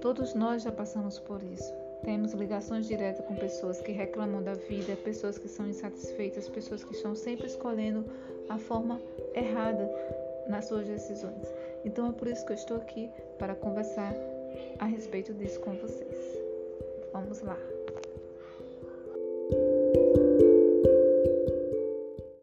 Todos nós já passamos por isso. Temos ligações diretas com pessoas que reclamam da vida, pessoas que são insatisfeitas, pessoas que estão sempre escolhendo a forma errada nas suas decisões. Então é por isso que eu estou aqui para conversar a respeito disso com vocês. Vamos lá.